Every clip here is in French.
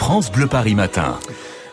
France Bleu Paris Matin.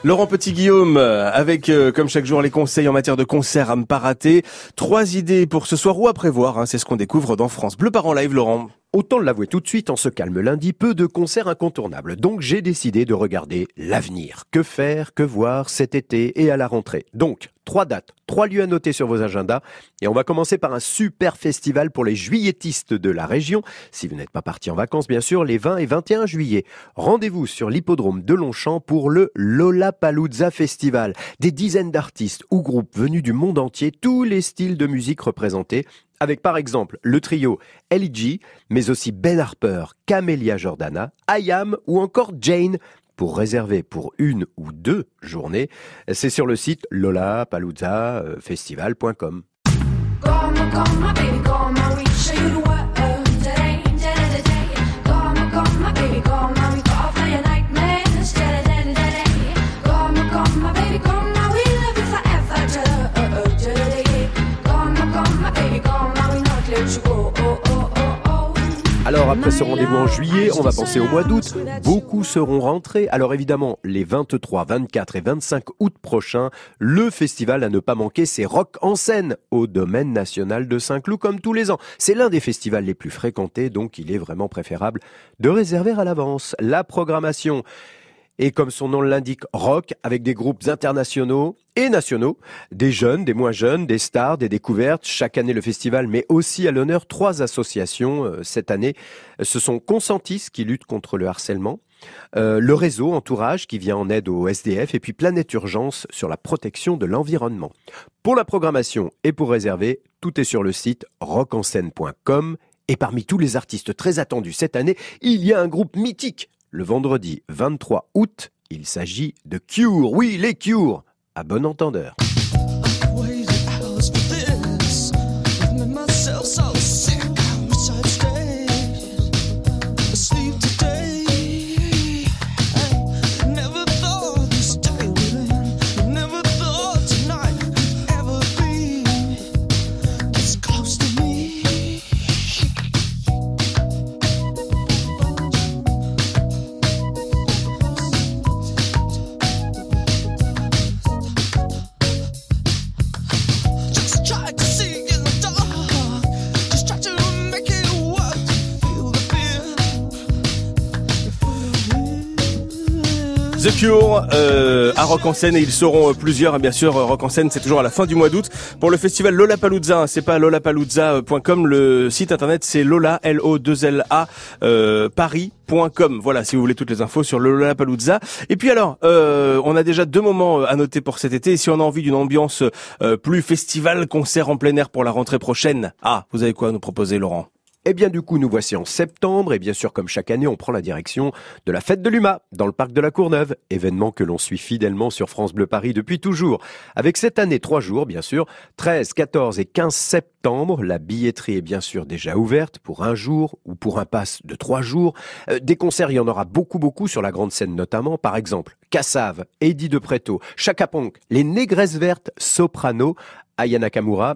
Laurent Petit-Guillaume, avec euh, comme chaque jour les conseils en matière de concert à ne pas rater. Trois idées pour ce soir ou à prévoir, hein, c'est ce qu'on découvre dans France Bleu Parent Live, Laurent. Autant l'avouer tout de suite, en ce calme lundi, peu de concerts incontournables. Donc j'ai décidé de regarder l'avenir. Que faire, que voir cet été et à la rentrée? Donc, trois dates, trois lieux à noter sur vos agendas. Et on va commencer par un super festival pour les juilletistes de la région. Si vous n'êtes pas parti en vacances, bien sûr, les 20 et 21 juillet. Rendez-vous sur l'hippodrome de Longchamp pour le Lollapalooza Festival. Des dizaines d'artistes ou groupes venus du monde entier, tous les styles de musique représentés avec par exemple le trio LG, mais aussi Ben Harper, Camélia Jordana, Ayam ou encore Jane. Pour réserver pour une ou deux journées, c'est sur le site lollapaloozafestival.com. Alors après ce rendez-vous en juillet, on va penser au mois d'août. Beaucoup seront rentrés. Alors évidemment, les 23, 24 et 25 août prochains, le festival à ne pas manquer, c'est Rock en scène au domaine national de Saint-Cloud comme tous les ans. C'est l'un des festivals les plus fréquentés, donc il est vraiment préférable de réserver à l'avance. La programmation et comme son nom l'indique, rock avec des groupes internationaux et nationaux, des jeunes, des moins jeunes, des stars, des découvertes. Chaque année le festival met aussi à l'honneur trois associations. Euh, cette année, ce sont Consentis qui lutte contre le harcèlement, euh, le réseau Entourage qui vient en aide au SDF et puis Planète Urgence sur la protection de l'environnement. Pour la programmation et pour réserver, tout est sur le site rockanscène.com et parmi tous les artistes très attendus cette année, il y a un groupe mythique le vendredi 23 août, il s'agit de Cure. Oui, les Cure. À bon entendeur. The Cure euh, à Rock en scène et ils seront euh, plusieurs bien sûr Rock en scène c'est toujours à la fin du mois d'août. Pour le festival Lollapalooza hein, c'est pas lollapalooza.com le site internet c'est lola l o 2 l a euh, voilà si vous voulez toutes les infos sur le Lollapalooza. Et puis alors euh, on a déjà deux moments à noter pour cet été. Si on a envie d'une ambiance plus festival concert en plein air pour la rentrée prochaine. Ah vous avez quoi à nous proposer Laurent? Eh bien, du coup, nous voici en septembre, et bien sûr, comme chaque année, on prend la direction de la fête de l'UMA, dans le parc de la Courneuve, événement que l'on suit fidèlement sur France Bleu Paris depuis toujours. Avec cette année, trois jours, bien sûr, 13, 14 et 15 septembre, la billetterie est bien sûr déjà ouverte pour un jour ou pour un pass de trois jours. Euh, des concerts, il y en aura beaucoup, beaucoup sur la grande scène notamment, par exemple, Cassave, Eddie de Preto, Chaka Ponk, les Négresses Vertes, Soprano, Aya Nakamura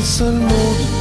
dansen mot.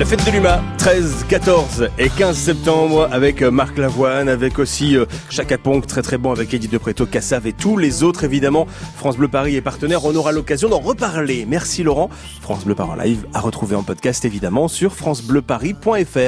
La fête de l'UMA, 13, 14 et 15 septembre avec euh, Marc Lavoine, avec aussi euh, Chaka très très bon avec Edith de Preto, Cassav et tous les autres évidemment. France Bleu Paris est partenaire, on aura l'occasion d'en reparler. Merci Laurent. France Bleu Paris Live à retrouver en podcast évidemment sur francebleuparis.fr.